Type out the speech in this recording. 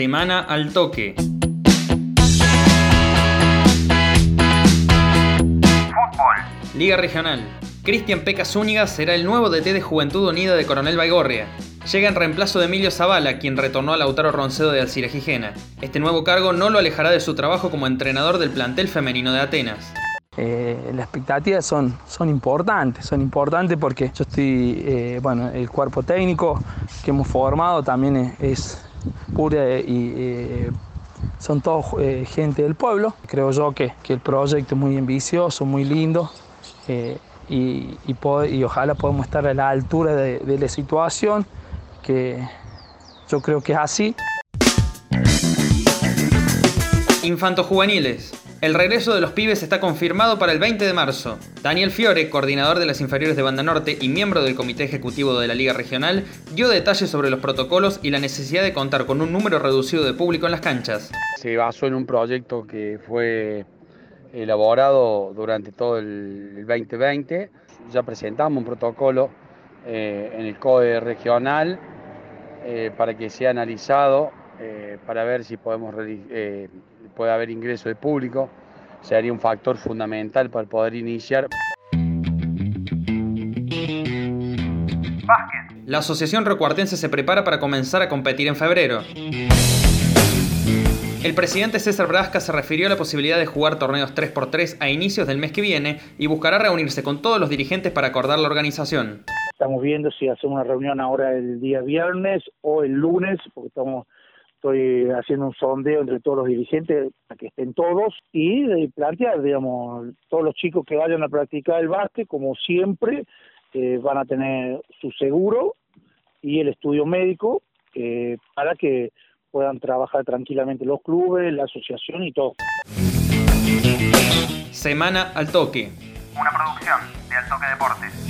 Semana al toque. Fútbol. Liga Regional. Cristian Peca Zúñiga será el nuevo DT de Juventud Unida de Coronel Baigorria. Llega en reemplazo de Emilio Zavala, quien retornó al Lautaro Roncedo de Alcira Gijena. Este nuevo cargo no lo alejará de su trabajo como entrenador del plantel femenino de Atenas. Eh, las expectativas son, son importantes, son importantes porque yo estoy, eh, bueno, el cuerpo técnico que hemos formado también es, es pura y eh, son todos eh, gente del pueblo. Creo yo que, que, el proyecto es muy ambicioso, muy lindo eh, y, y, y, ojalá podamos estar a la altura de, de la situación, que yo creo que es así. Infantos juveniles. El regreso de los pibes está confirmado para el 20 de marzo. Daniel Fiore, coordinador de las inferiores de Banda Norte y miembro del Comité Ejecutivo de la Liga Regional, dio detalles sobre los protocolos y la necesidad de contar con un número reducido de público en las canchas. Se basó en un proyecto que fue elaborado durante todo el 2020. Ya presentamos un protocolo eh, en el COE regional eh, para que sea analizado eh, para ver si podemos eh, puede haber ingreso de público. Sería un factor fundamental para poder iniciar. La Asociación Recuartense se prepara para comenzar a competir en febrero. El presidente César Brasca se refirió a la posibilidad de jugar torneos 3x3 a inicios del mes que viene y buscará reunirse con todos los dirigentes para acordar la organización. Estamos viendo si hacemos una reunión ahora el día viernes o el lunes, porque estamos estoy haciendo un sondeo entre todos los dirigentes para que estén todos y plantear, digamos, todos los chicos que vayan a practicar el básquet, como siempre, eh, van a tener su seguro y el estudio médico eh, para que puedan trabajar tranquilamente los clubes, la asociación y todo. Semana al toque. Una producción de Al Toque Deportes.